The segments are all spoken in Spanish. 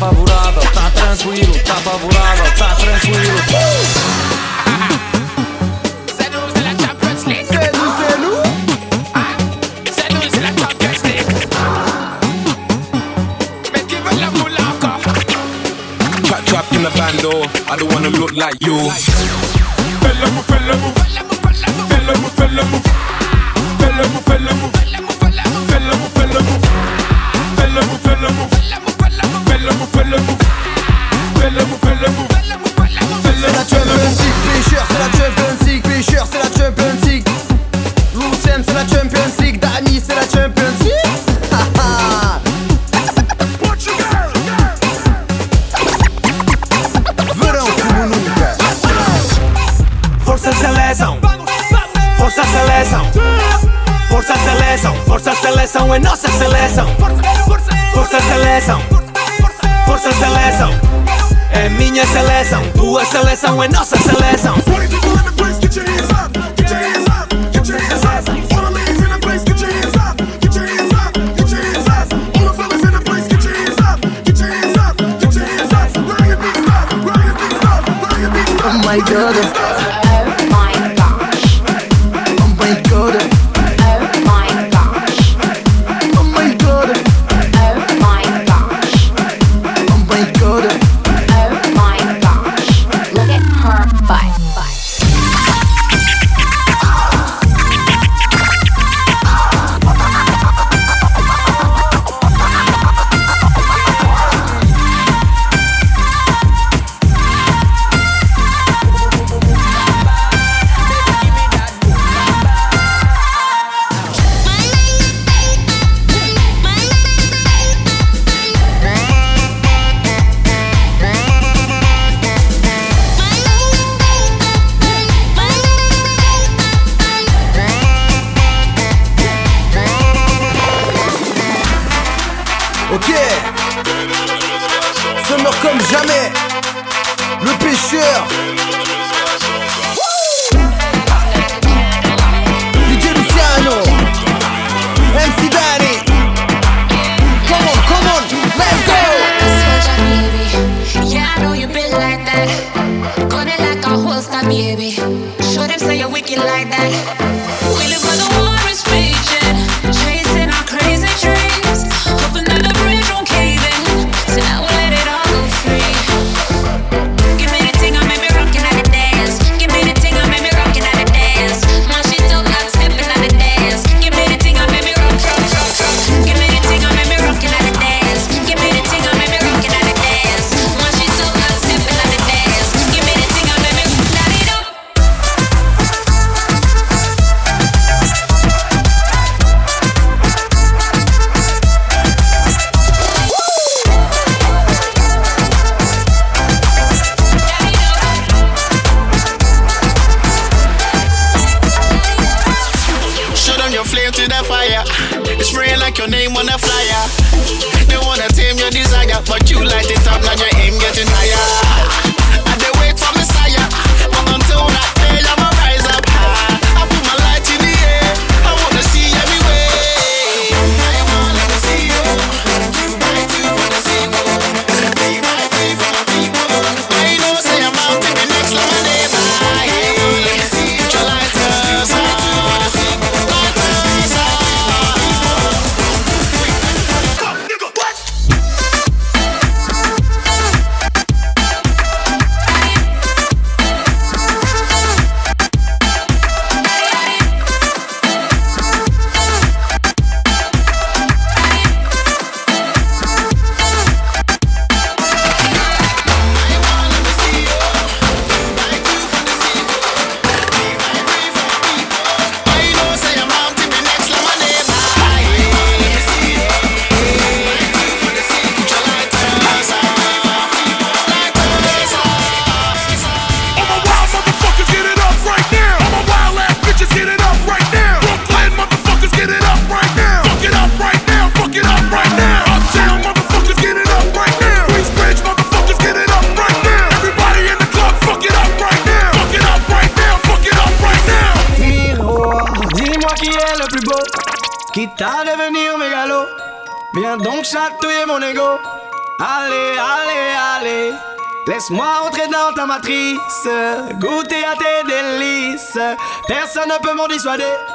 favorável, tá tranquilo, tá favorável, tá tranquilo. I don't wanna look like you. Number five. doing us memories were there.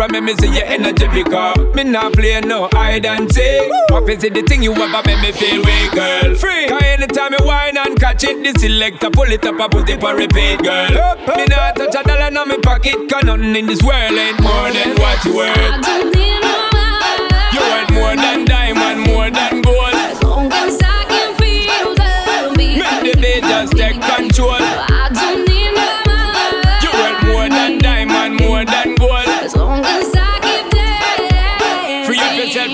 It to the floor and make me see your energy because me not play no hide and seek. What is it the thing you ever make me feel way, girl? Free. Cause anytime you whine and catch it, the selector pull it up and put it for repeat, girl. Me not touch a dollar in my pocket, cause nothing in this world ain't more than what you worth. I don't need no You worth more than diamond, more than gold. As long as I can feel the beat. Make the beat just take control.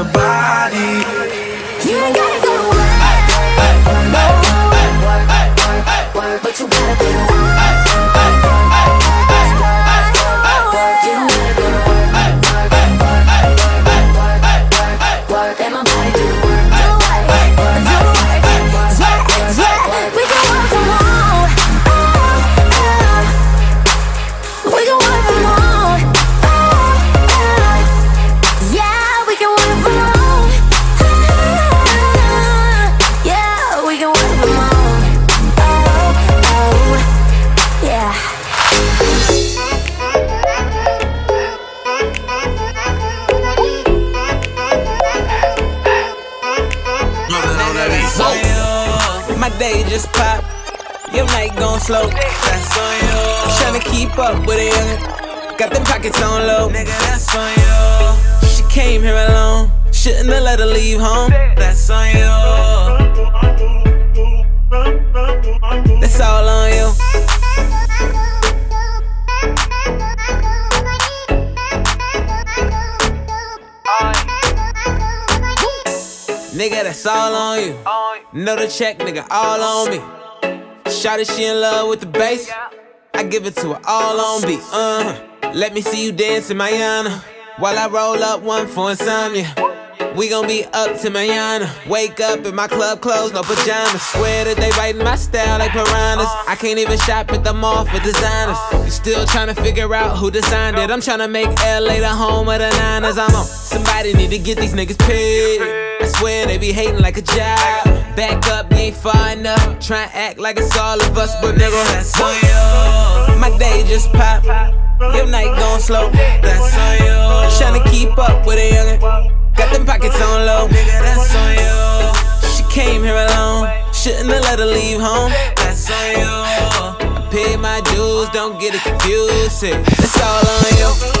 your body. You ain't gotta go away. But you gotta be in slow. That's on you. Tryna keep up with it. Got them pockets on low. Nigga, that's on you. She came here alone. Shouldn't have let her leave home. That's on you. That's all on you. Nigga, that's all on you. Know the check, nigga, all on me. Shot she in love with the bass. I give it to her all on beat. Uh huh. Let me see you dance in my While I roll up one for insomnia. We gon' be up to manana. Wake up in my club clothes, no pajamas. Swear that they biting my style like piranhas. I can't even shop at the mall for designers. You still trying to figure out who designed it. I'm trying to make LA the home of the Niners. I'm on. Somebody need to get these niggas paid. I swear they be hating like a job. Back up, you ain't far enough. Try and act like it's all of us, but nigga, that's on you. My day just pop. Your night going slow. That's on you. Trying to keep up with a youngin'. Got them pockets on low. Nigga, that's on you. She came here alone. Shouldn't have let her leave home. That's on you. I paid my dues, don't get it confused. It's all on you.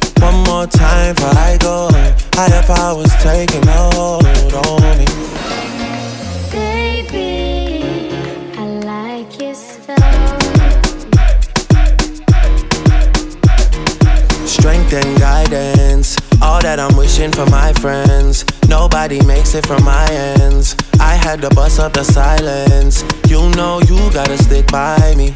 One more time before I go. Higher powers taking a hold on me. Baby, I like your. Strength and guidance, all that I'm wishing for my friends. Nobody makes it from my ends. I had to bust up the silence. You know you gotta stick by me.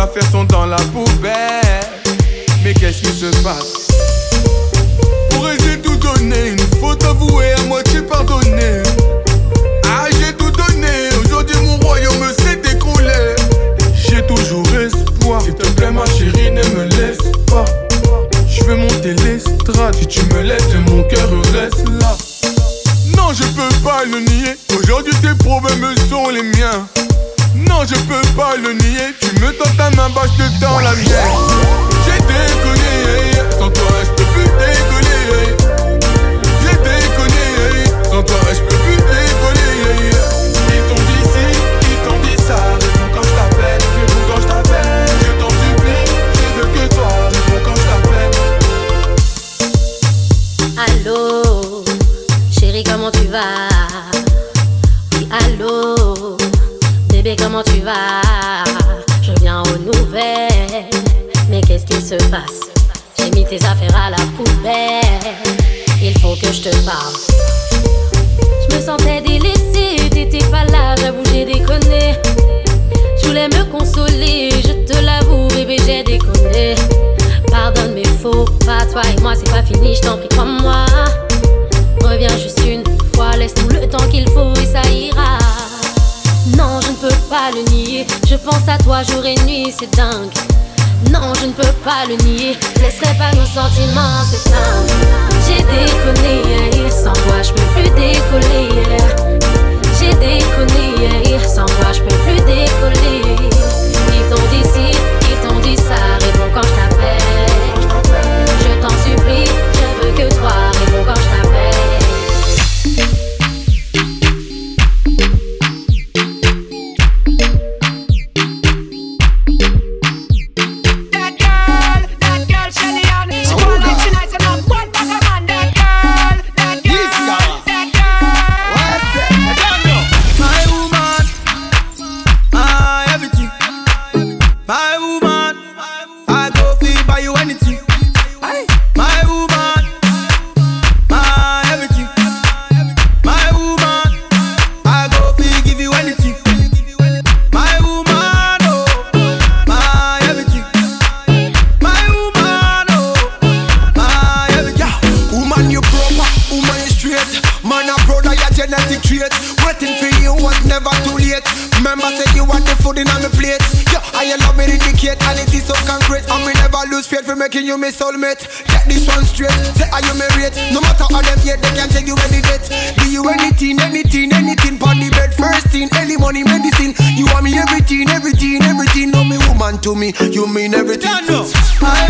Affaires sont dans la poubelle. Mais qu'est-ce qui se passe? Pourrais-je tout donner? Une faute avouée, à moitié pardonnée. Ah, j'ai tout donné. Aujourd'hui, mon royaume s'est écroulé. J'ai toujours espoir. S'il te plaît, ma chérie, ne me laisse pas. Je veux monter l'estrade. Si tu me laisses, mon cœur reste là. Non, je peux pas le nier. Aujourd'hui, tes problèmes sont les miens. Non, je peux pas le nier. Tu me tends ta main, bah je la mienne. J'ai déconné, sans toi, je peux plus décoller. J'ai déconné, sans toi, je peux plus décoller. Ils t'ont dit ci, ils t'ont dit ça. Réponds quand je t'appelle, réponds quand je t'appelle. Je t'en supplie, je veux que toi. Réponds quand je t'appelle. Allô, chérie, comment tu vas? Bébé, comment tu vas? Je viens aux nouvelles, mais qu'est-ce qui se passe? J'ai mis tes affaires à la poubelle, il faut que je te parle. Je me sentais délaissée, t'étais pas là, j'avoue, j'ai déconné. Je voulais me consoler, je te l'avoue, bébé, j'ai déconné. Pardonne mes faux pas, toi et moi, c'est pas fini, je t'en prie, crois-moi. Reviens juste une fois, laisse-nous le temps qu'il faut et ça ira. Non, je ne peux pas le nier. Je pense à toi jour et nuit, c'est dingue. Non, je ne peux pas le nier. Laisserai pas nos sentiments s'éteindre. J'ai déconné, sans toi je peux plus décoller. J'ai déconné, sans toi je peux plus décoller. Ils t'ont dit ci, ils t'ont dit ça. Réponds quand je you my soulmate. Get this one straight. Say are you married? No matter how them hate, they can't take you any date. Do you anything, anything, anything? Pon the bed first thing, early money medicine. You want me everything, everything, everything. No me woman to me, you mean everything. My woman,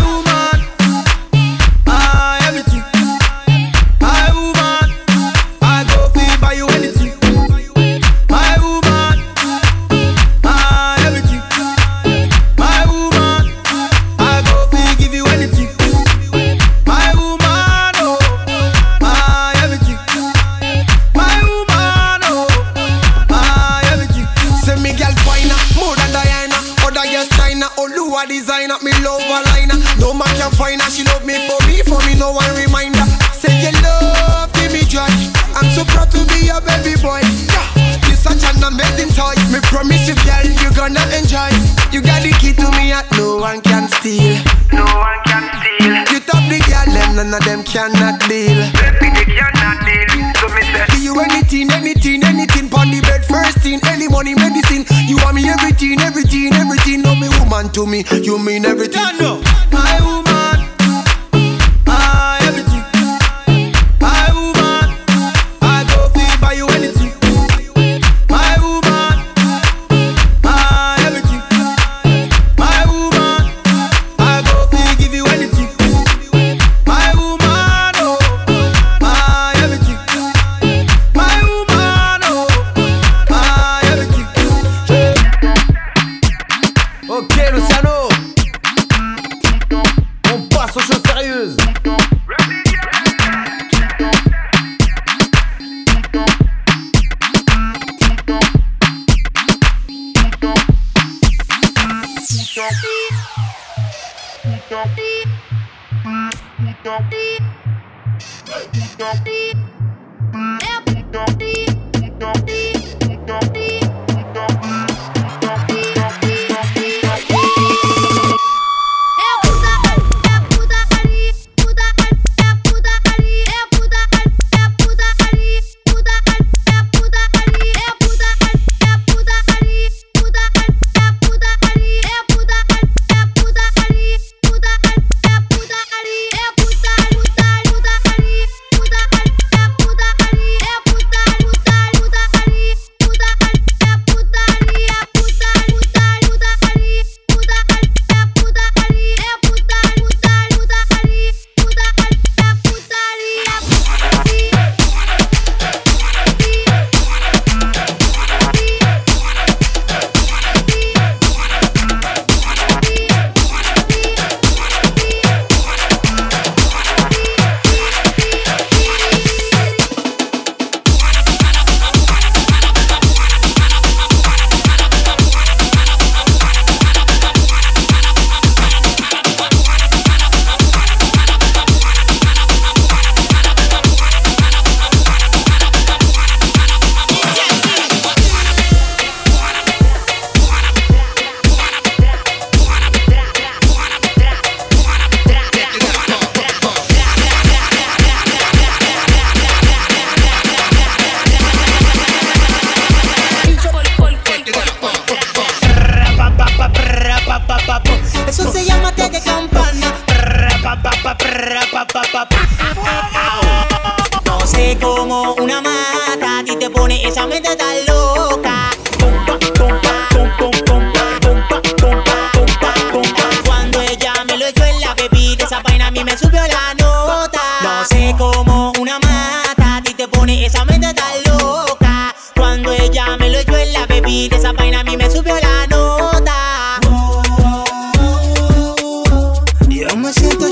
Don't be, don't be.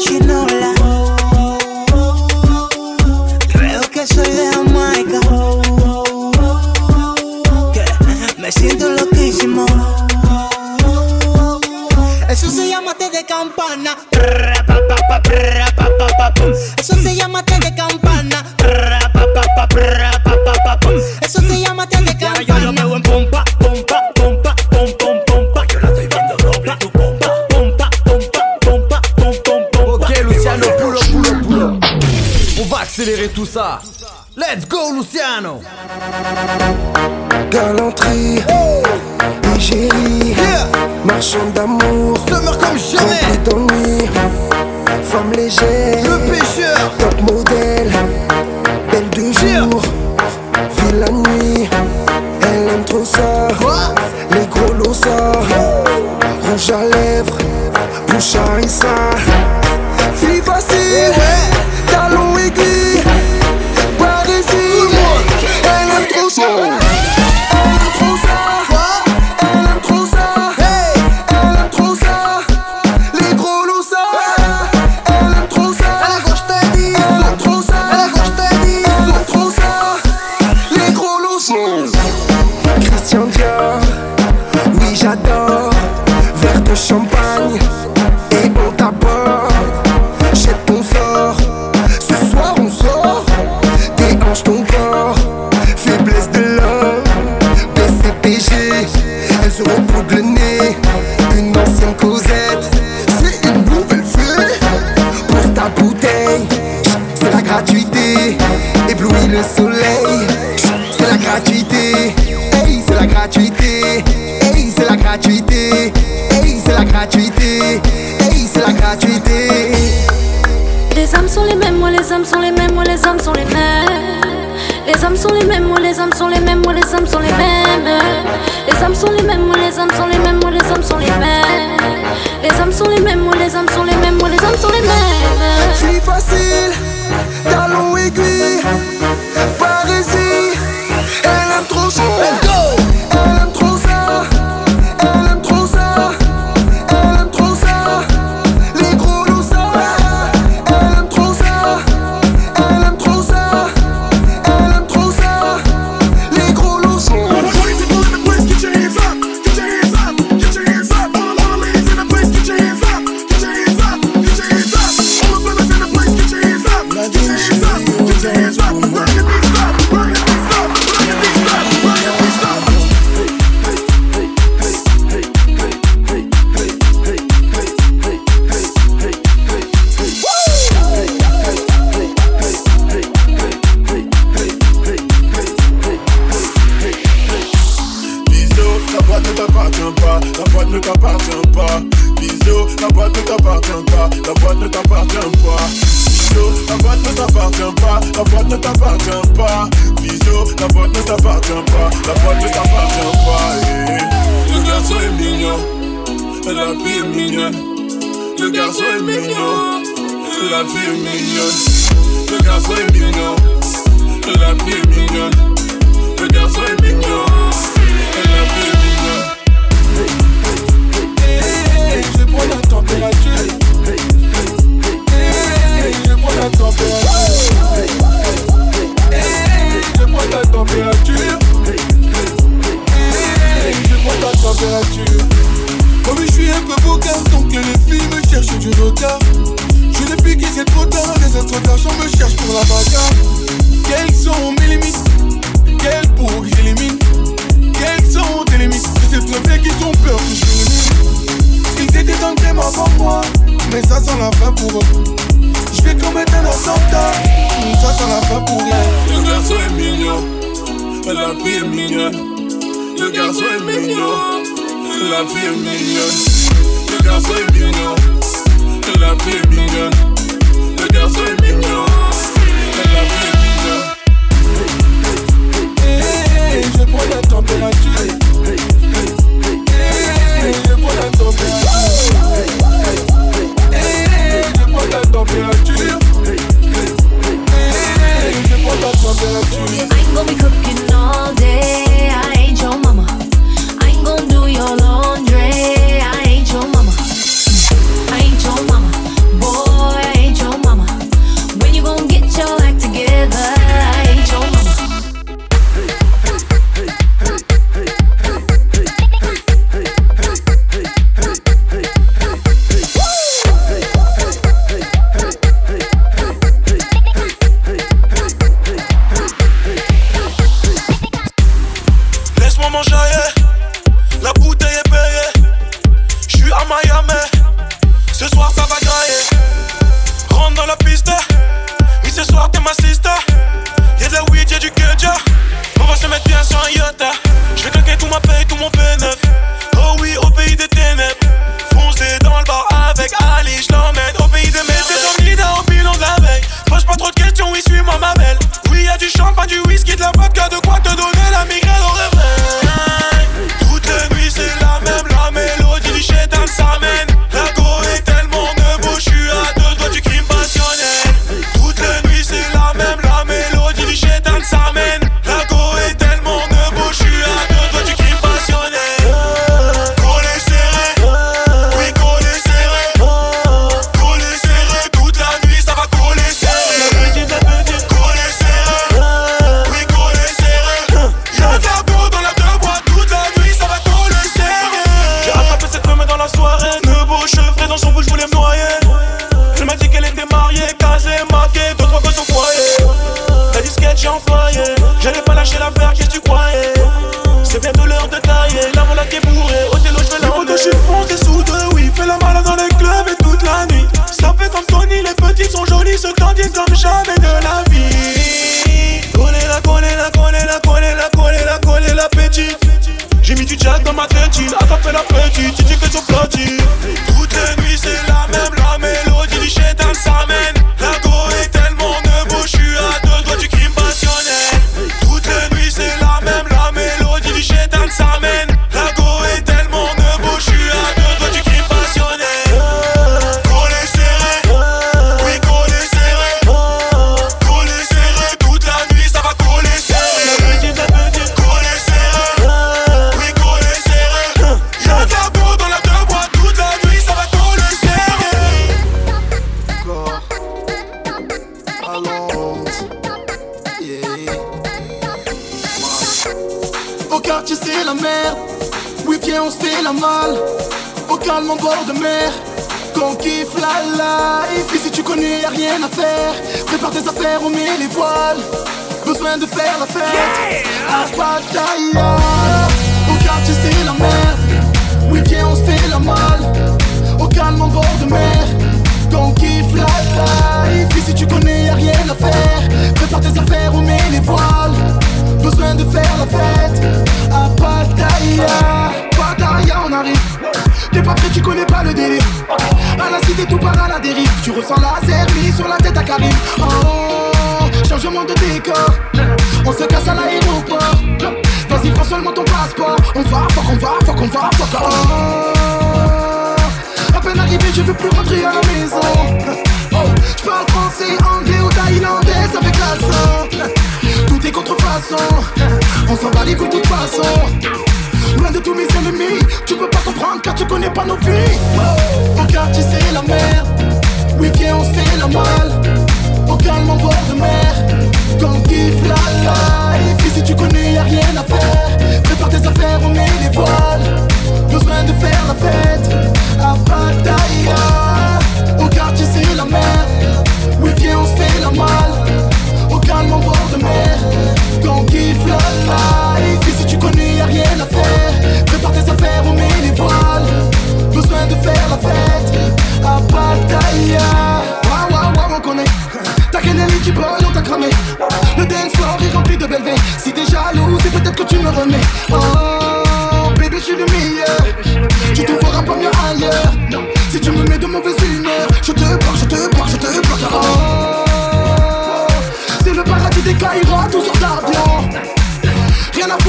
you know like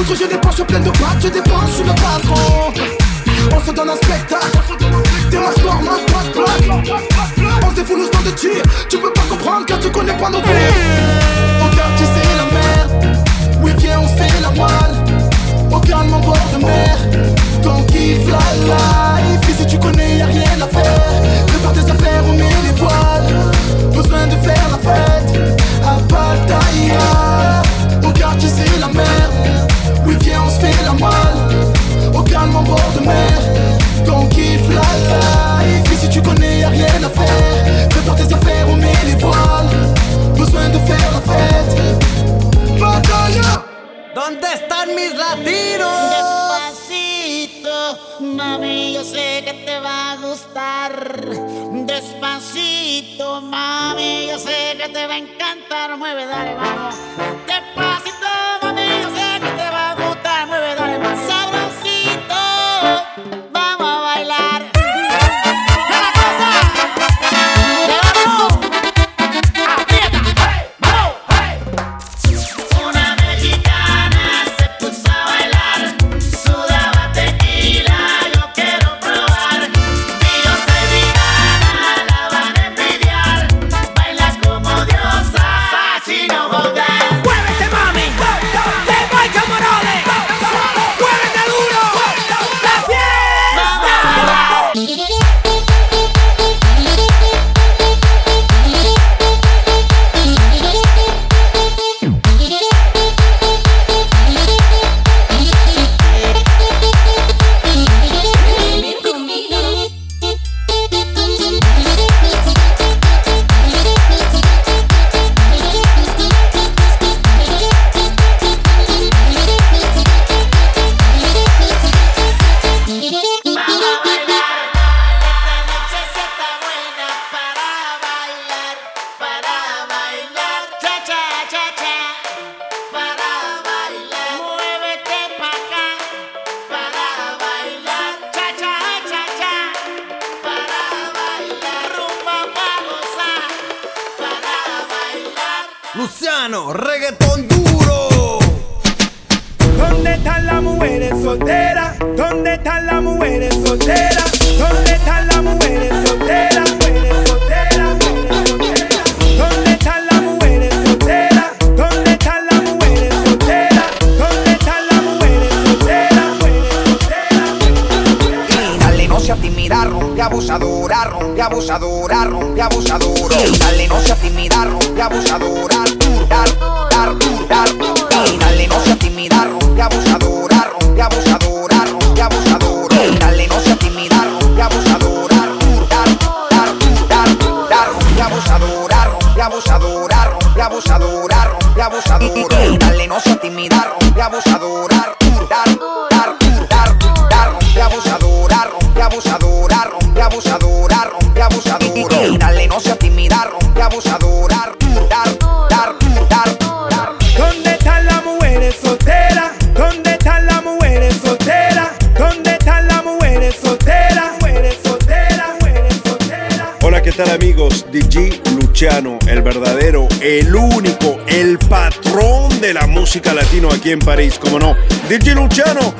je dépense plein de pattes, je dépense, sur le patron. On se donne un spectacle, des masses normales, pas de plaque. On se défoule au stand de tir, tu peux pas comprendre car tu connais pas nos vies. Regarde, tu sais la mer, oui, viens, on fait la voile. Regarde mon bord de mer, quand kiffe la life. Et si tu connais, y'a rien à faire. Prépare tes affaires, on met les voiles. Besoin de faire la fête à Pattaya. se fait la malle Au calme en bord de mer Quand on kiffe la life Ici tu connais y'a rien à faire Prépare tes affaires, on met les voiles Besoin de faire la fête Batalla ¿Dónde están mis latinos? Despacito, mami, yo sé que te va a gustar. Despacito, mami, yo sé que te va a encantar. Mueve, dale, vamos. Despacito. Luciano, reggaetón duro. ¿Dónde están las mujeres solteras? ¿Dónde están las mujeres solteras? ¿Dónde están las mujeres solteras? Mujeres están las mujeres solteras? ¿Dónde están las mujeres solteras? ¿Dónde están las mujeres dale no abusadora, ronca abusadora, ronca abusadora. Dale no sea tímida, ronca abusadora dale, no sea tímida, rompe abusadora, rompe abusadora, rompe abusadora. Dale, no sea tímida, rompe abusadora, rompe abusadora, rompe abusadora, rompe abusadora, rompe abusadora. Dale, no sea tímida, rompe abusadora, el único, el patrón de la música latino aquí en París, como no, DJ Luciano.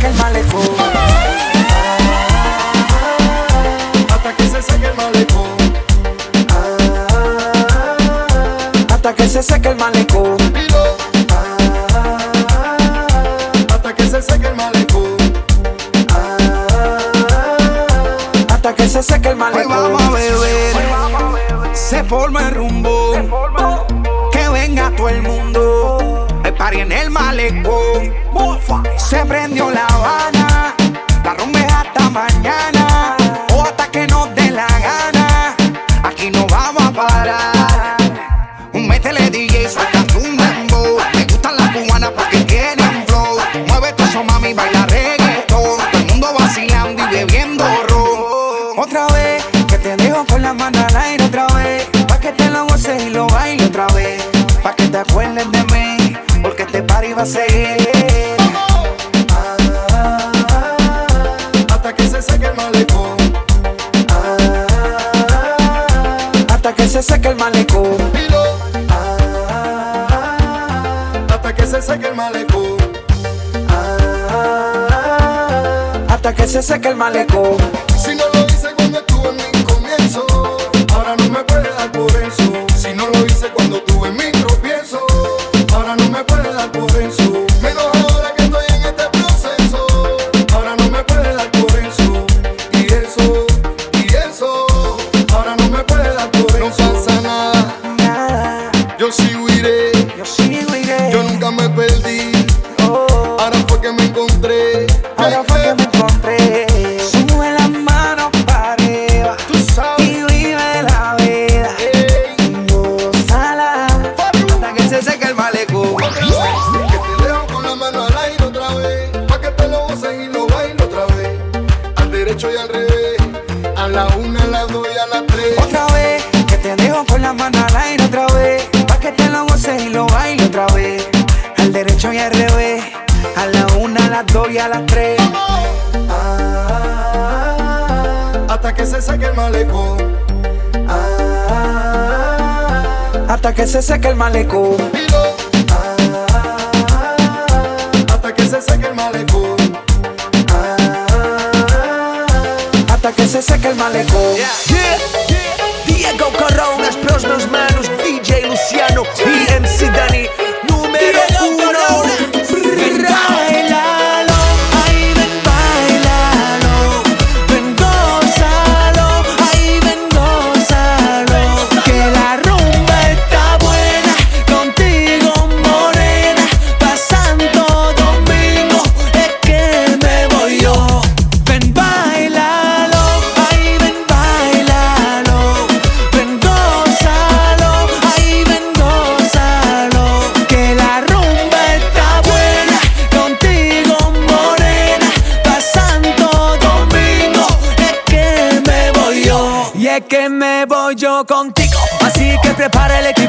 seque el malecón. Hasta que se seque el malecón. Hasta que se seque el malecón. Hasta que se seque el malecón. Hasta que se seque el malecón. Hoy vamos a beber. Se forma el rumbo. Que venga todo el mundo party en el malecón. Se prendió la habana. se seca el malecón. se seca el malecón. Yeah. Yeah. Diego Corona, Pros Meus Manos, DJ Luciano y MC Dani. contigo. Así que prepara el equipo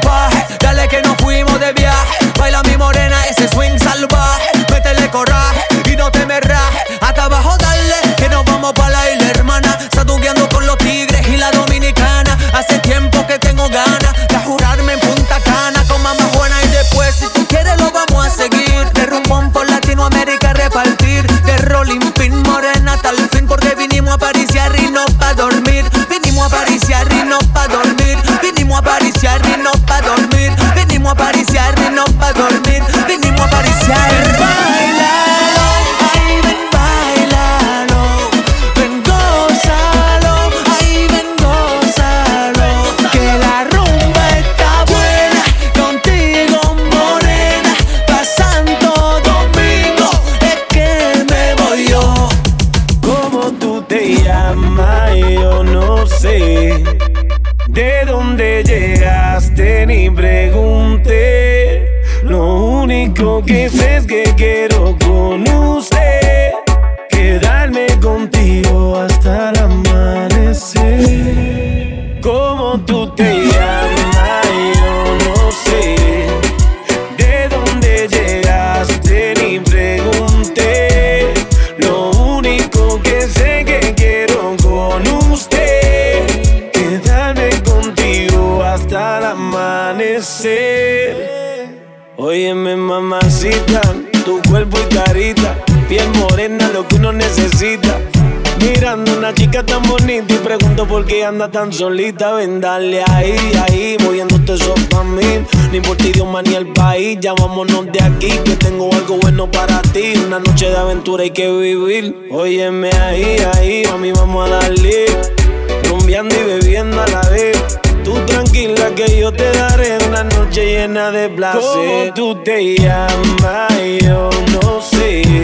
parecer. Óyeme, mamacita, tu cuerpo y carita, piel morena, lo que uno necesita. Mirando una chica tan bonita y pregunto por qué anda tan solita. Ven, dale ahí, ahí, moviéndote eso pa' mí. No importa idioma ni el país, ya vámonos de aquí, que tengo algo bueno para ti. Una noche de aventura hay que vivir. Óyeme ahí, ahí, a vamos a darle. Rumbeando y bebiendo a la tranquila que yo te daré una noche llena de placer. ¿Cómo tú te llamas? Yo no sé.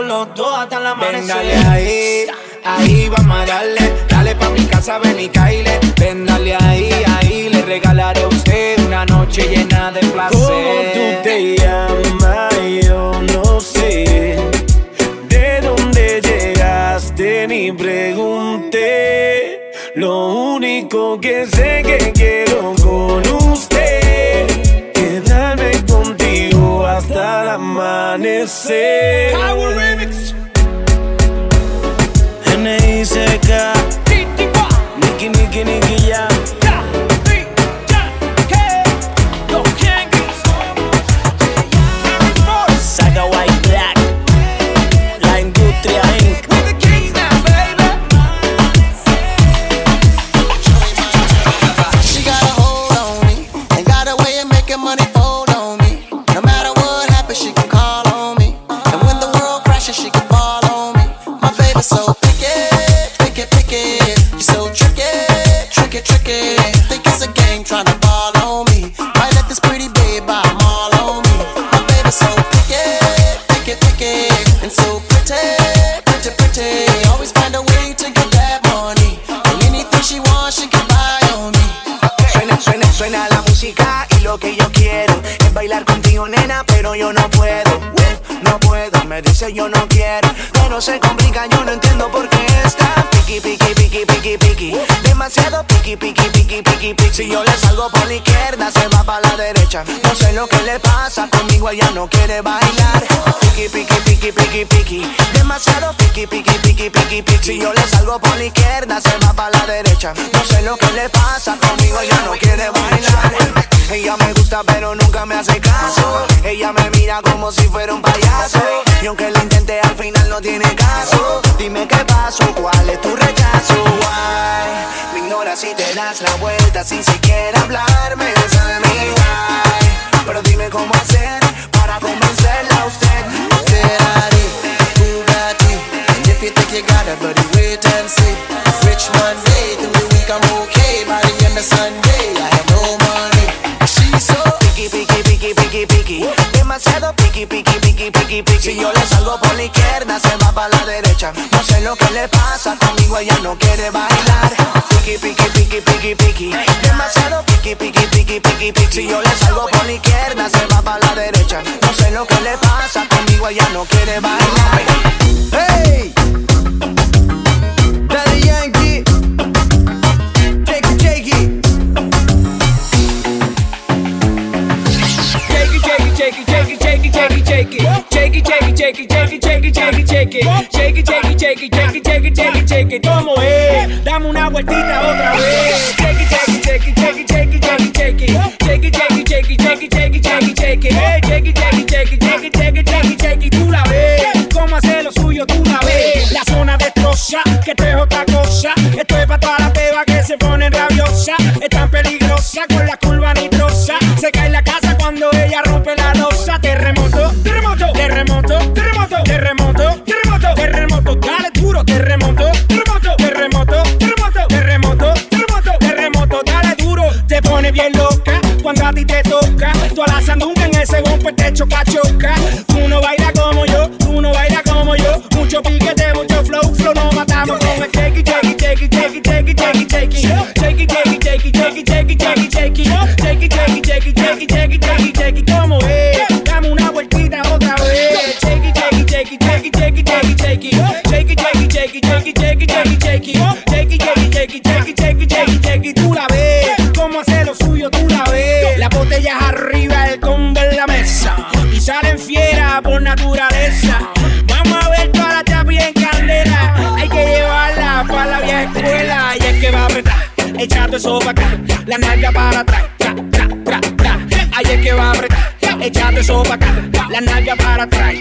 los dos hasta la amanecer. Ven, dale ahí, ahí vamos a darle. Dale pa' mi casa, ven y caile. Ven, dale ahí, ahí le regalaré a usted una noche llena de placer. ¿Cómo tú te llamas? Yo no sé. ¿De dónde llegaste? Ni pregunté. Lo único que sé que dice yo no quiero, pero se complica, yo no entiendo por qué está piqui, piqui, piqui, piqui, piqui. Demasiado piqui, piqui, piqui, piqui, piqui. Si yo le salgo por la izquierda, se va para la derecha. No sé lo que le pasa, conmigo ella no quiere bailar. Piqui, piqui, piqui, piqui, piqui. Demasiado piqui, piqui, piqui, piqui, piqui. Si yo le salgo por la izquierda, se va para la derecha. No sé lo que le pasa, conmigo ella no quiere bailar. Ella me gusta pero nunca me hace caso Ella me mira como si fuera un payaso Y aunque lo intente al final no tiene caso Dime qué pasó, cuál es tu rechazo Why? Me ignoras si te das la vuelta sin siquiera hablarme Tell me why Pero dime cómo hacer para convencerla a usted Ferrari, Bugatti. And if you think you got it, buddy, wait and see. Rich Monday, through the week I'm okay. By the end of Sunday, I have no money. She's so piqui, piqui, piqui, piqui, piqui. Demasiado piqui, piqui, Si yo le salgo por la izquierda, se va para la derecha. No sé lo que le pasa, conmigo ella no quiere bailar. Piqui, piqui, piqui, piqui, piqui. Demasiado piqui, piqui, piqui, piqui, piqui. Si yo le salgo por la izquierda, se va para la derecha. No sé lo que le pasa, conmigo ella no quiere bailar. Shake it, shake it, shake it, shake it, shake it, shake it, shake it, shake it, ¿cómo es? Dame una vueltita otra vez. Shake it, shake it, shake it, shake it, shake it, shake it, shake it, shake it, shake it, shake it, shake it, shake it, shake it, hey, shake it, shake it, shake it, shake it, shake it, shake it, shake it, tú la ves. Cómo hace lo suyo, tú la ves. La zona destroza, que esto es otra cosa. Esto es para toda la peba que se pone rabiosa. Es tan peligrosa con la curva nitrosa. Se cae la casa cuando ella rompe la poder chocar, chocar nalga para atrás, tra, tra, tra, tra. Ahí que va a apretar, echando eso acá. La nalga para atrás,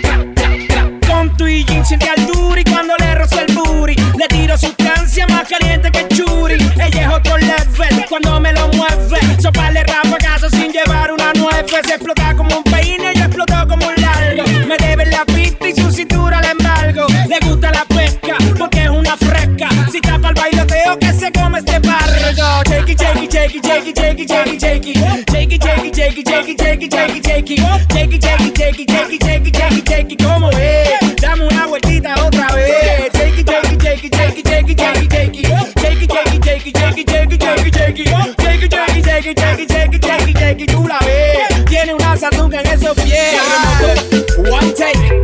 shake it, shake it, shake it, shake it. Shake it, shake it, shake it, shake it, shake it, shake it, shake it. ¿Cómo es? Dame una otra vez. Shake it, shake it, shake it, shake it, shake it, shake it, shake. Tiene una en esos. One take.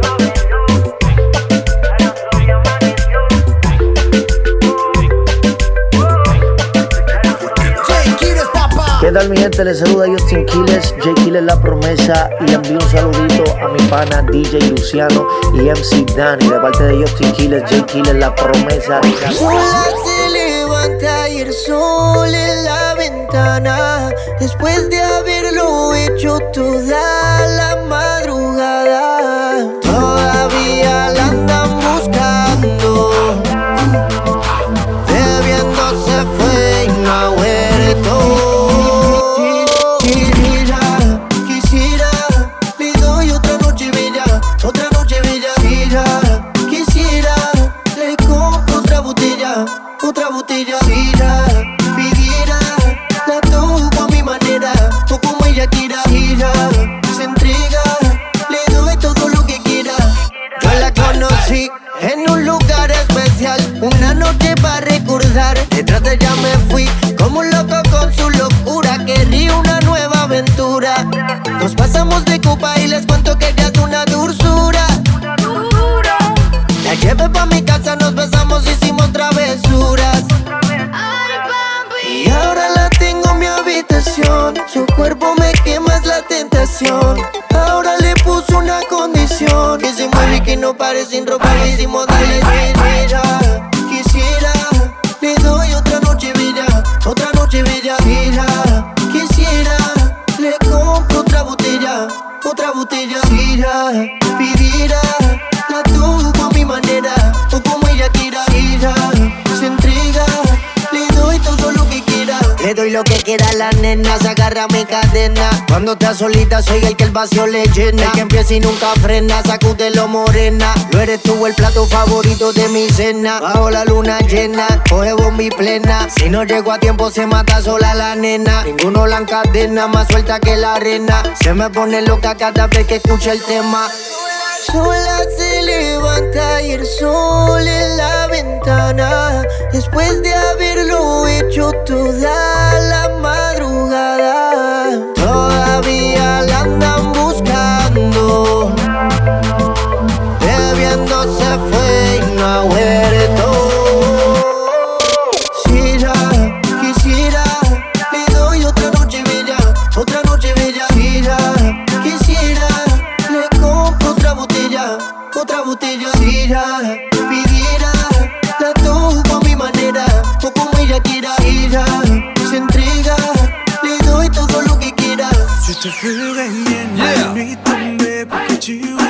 ¿Qué tal mi gente? Les saluda Justin Quiles, J. Quiles La Promesa y envío un saludito a mi pana DJ Luciano y MC Dani de parte de Justin Quiles, J. Quiles La Promesa. Se levanta y el sol en la ventana Después de haberlo hecho toda la madrugada Todavía la andan buscando Bebiendo se fue y no soy el que el vacío le llena. El que empieza y nunca frena, sacúdelo morena. Lo eres tú el plato favorito de mi cena. Bajo la luna llena, coge bombi plena. Si no llego a tiempo se mata sola la nena. Ninguno la encadena, más suelta que la arena. Se me pone loca cada vez que escucha el tema. Sola se levanta y el sol en la ventana. Después de haberlo hecho toda la madrugada. to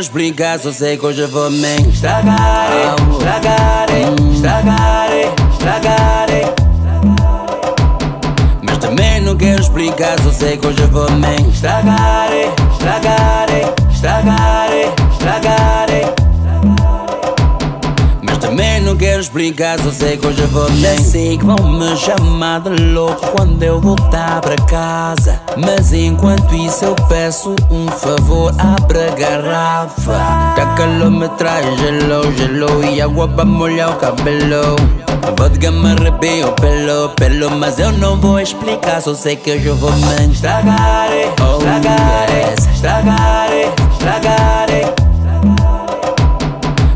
quero explicar, só sei que hoje eu vou me estragar. Estragar, estragar, estragar. Mas também não quero explicar, só sei que hoje eu vou me estragar, estragar, estragar, estragar. Mas também não quero explicar, só sei que hoje eu vou me sei que vão me chamar de louco quando eu voltar para casa. Mas enquanto isso eu peço um favor, abre a garrafa. Que a calor me traz gelo, gelo e água para molhar o cabelo. A vodka me arrepia o pelo, pelo, mas eu não vou explicar, só sei que hoje eu vou me estragar, estragar, estragar, estragar.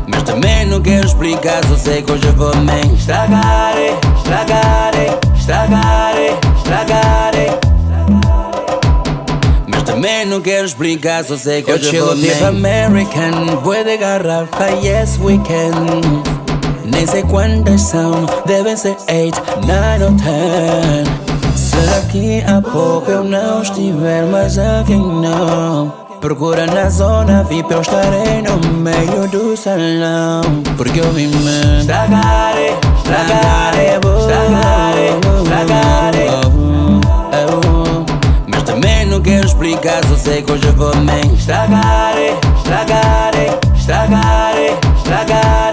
Mas também não quero explicar, só sei que hoje eu vou me estragar, estragar, estragar, estragar. Também não quero explicar, só sei que me tipo American, boi de garrafa, yes we can. Nem sei quantas são, devem ser 8, 9 ou 10. Se daqui a pouco eu não estiver mais aqui não. Procura na zona VIP, eu estarei no meio do salão. Porque eu vim me estragar, estragar, estragar, estragar. complicado, eu sei que hoje eu vou me estragar, eh, estragar, eh, estragar, eh, estragar.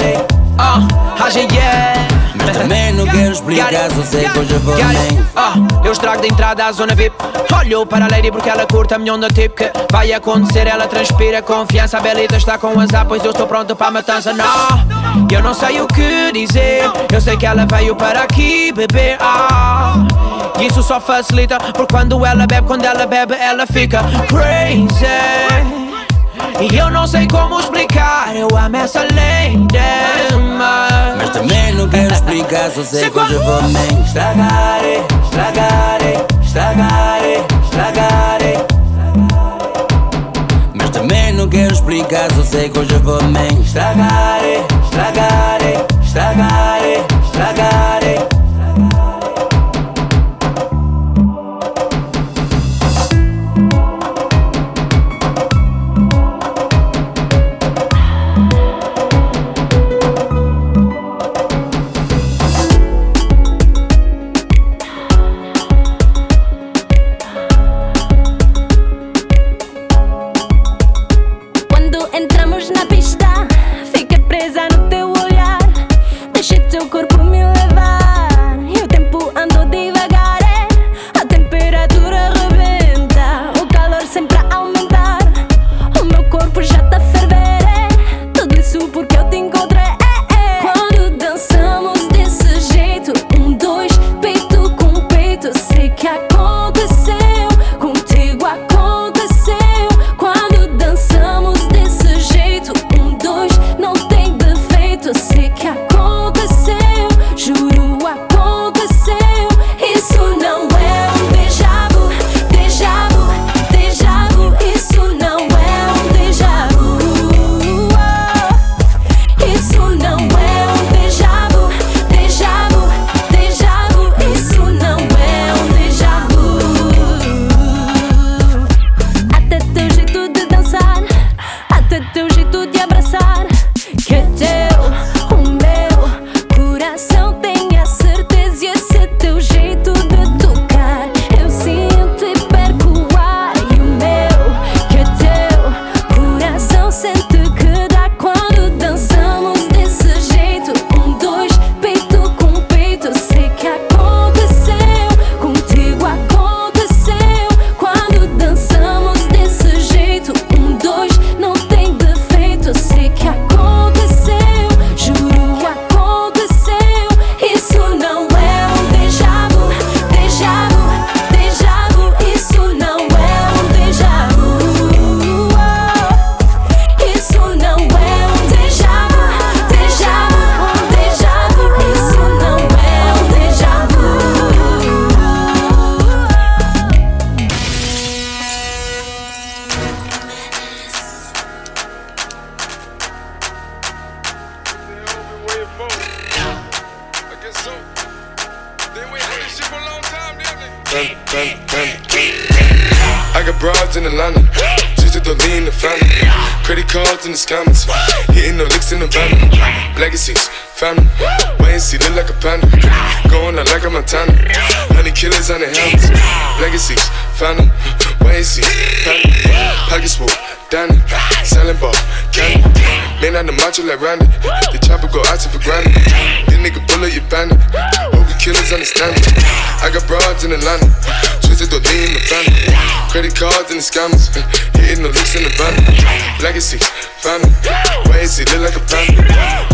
Ah, uh, a gente. É também não quero explicar, só sei que hoje vou me Ah, eu estrago de entrada à zona VIP. Olho para a lady porque ela curta a minha onda tipo que vai acontecer. Ela transpira confiança. A Belita está com azar, pois eu estou pronto para a matança. Não, eu não sei o que dizer. Eu sei que ela veio para aqui beber. Ah, isso só facilita. Porque quando ela bebe, quando ela bebe, ela fica crazy. E eu não sei como explicar, eu amo essa lady mas... Mas também não quero explicar, só sei que hoje eu vou me estragar, estragar, estragar, estragar. Mas também não quero explicar, só sei que hoje eu vou me estragar, estragar, estragar, estragar. Credit cards and the scammers, hitting the licks in the van. Legacy, family, wait and see, look like a panda.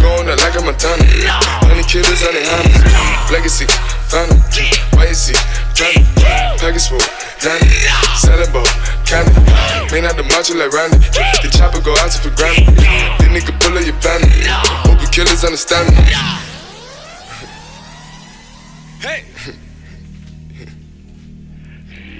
Going out like a Montana, honey killers on the hands. Legacy, family, wait and see, family. Package full, Danny, selling ball, candy. Man out the macho like Randy, the chopper go out to for granted. This nigga bullet, you bandit. Hope you killers understand me. Hey!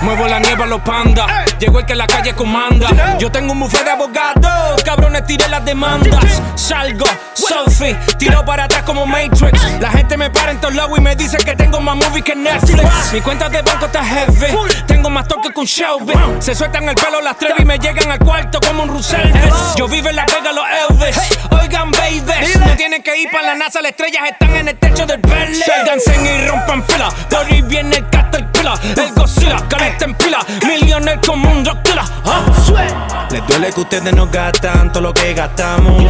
Muevo la nieve a los pandas. Llegó el que la calle comanda. Yo tengo un buffet de abogados. Cabrones, tiré las demandas. Salgo, Sophie, tiro para atrás como Matrix. La gente me para en todos lados y me dice que tengo más movies que Netflix. Mi cuenta de banco está heavy. Tengo más toque que un Shelby. Se sueltan el pelo las tres y me llegan al cuarto como un Russell. Yo vivo en la Vega, los Elvis. Oigan, baby. No tienen que ir para la NASA. Las estrellas están en el techo del Bentley. Dancen y rompan fila. Por ahí viene el Caterpillar. El Godzilla, caliente en pila. Millionaire como un Dracula. ¿ah? Les duele que ustedes no gastan todo lo que gastamos.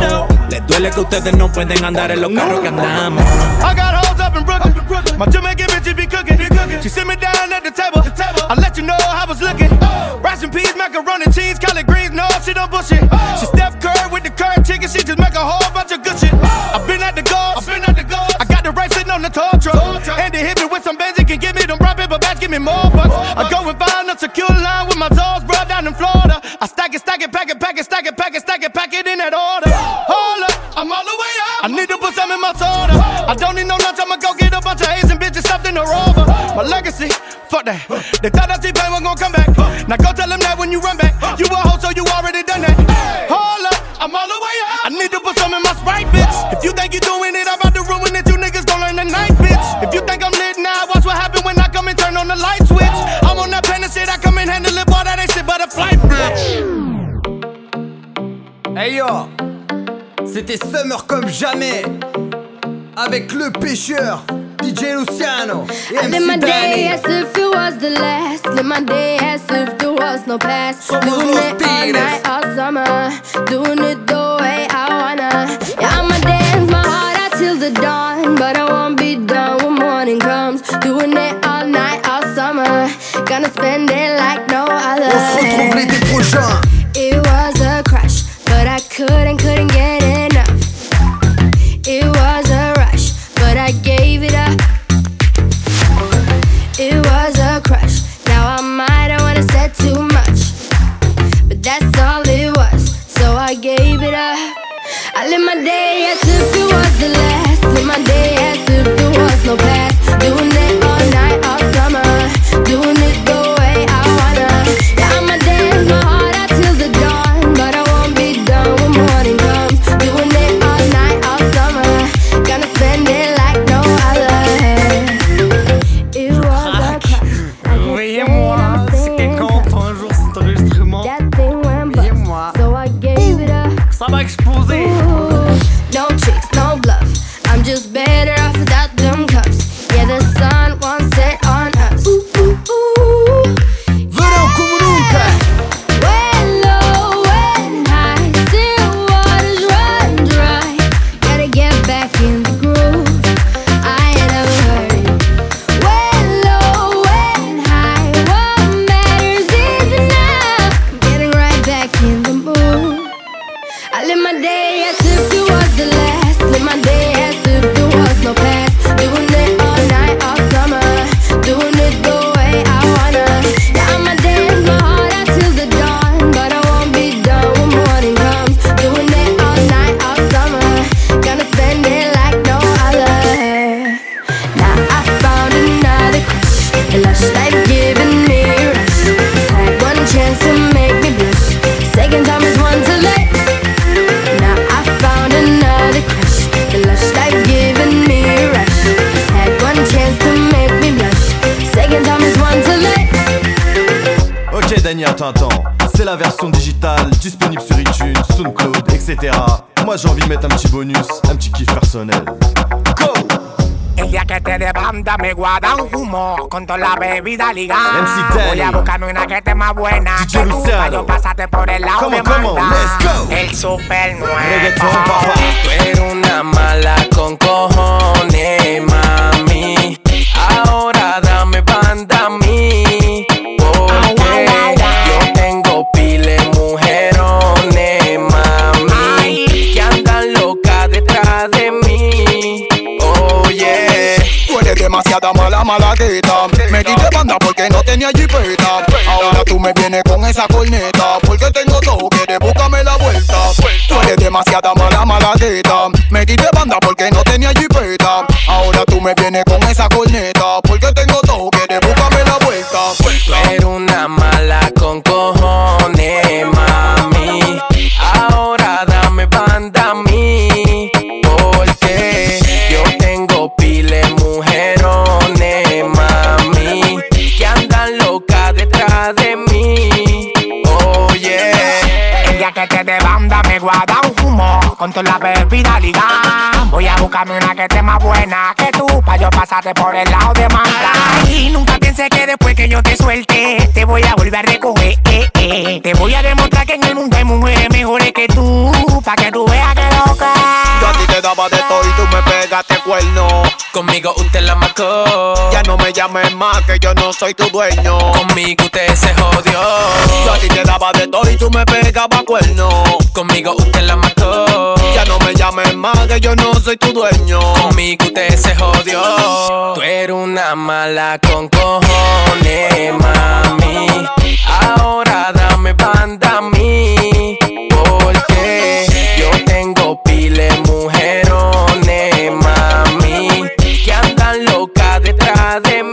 Les duele que ustedes no pueden andar en los carros que andamos. I got hoes up in Brooklyn. My Jamaican bitches be cooking. She sit me down at the table. I let you know how I was looking. Rice and peas, macaroni, cheese, collard greens. No, she don't bullshit. She Steph Curry with the curd chicken. She just make a whole bunch of good shit. I've been at the guards. I've been at the guards. Got the right sitting on the tall truck. And they hit me with some Benz. Can give me them brown paper bags. Give me more bucks. I go and find a secure line with my dogs, bro, down in Florida. I stack it, stack it, pack it, pack it, stack it, pack it, stack it, pack it in that order. Hold up, I'm all the way up. I need to put some in my soda. I don't need no lunch, I'ma go get a bunch of Asian bitches stuffed in a rover. My legacy, fuck that. They thought that T-Pain was gonna come back. Now go tell them that when you run back. You a hoe, so you already done that. Hold up, I'm all the way up. I need to put some in my Sprite, bitch. If you think you're doing it, I'm Hey yo, c'était Summer comme jamais avec le pêcheur DJ Luciano et I live my day Danny. as if it was the last. Live my day as if there was no past. Somos Doing los it all tigres. night, all summer. Doing it the way I wanna. Yeah, I'ma dance my heart out till the dawn. But I won't be done when morning comes. Doing it all night, all summer. Gonna spend it like no other. On se retrouve l'été prochain. Etc. Moi j'ai envie de mettre un petit bonus, un petit kiff personnel. Go! El día que te de banda me guarda un humo con toda la bebida ligada. Voy a buscarme una que esté más buena DJ que tú pa' yo pasarte por el lado Come de on, come on, manda. let's go. El super nuevo. Tú eres una mala con cojones, mami. Demasiada mala, malagueta. Me diste banda porque no tenía jipeta. Ahora tú me vienes con esa corneta. Porque tengo todo, quieres búscame la vuelta. Tú eres demasiada mala, malagueta. Me diste banda porque no tenía jipeta. Ahora tú me vienes con esa corneta. Porque tengo todo, banda me guarda un humo con toda la bebida. Voy a buscarme una que esté más buena que tú pa' yo pasarte por el lado de manda. Y nunca pensé que después que yo te suelte te voy a volver a recoger. eh, eh. Te voy a demostrar que en el mundo hay mujeres mejores que tú pa' que tú veas que loca. Yo a ti te daba de todo y tú cuerno. Conmigo usted la marcó. Ya no me llames más que yo no soy tu dueño. Conmigo usted se jodió. Yo a ti te daba de todo y tú me pegabas cuerno. Conmigo usted la mató no me llames más, que yo no soy tu dueño. Conmigo usted se jodió. Tú eres una mala con cojones, mami. Ahora dame banda a mí, porque yo tengo pile mujerones, mami, que andan locas detrás de mí.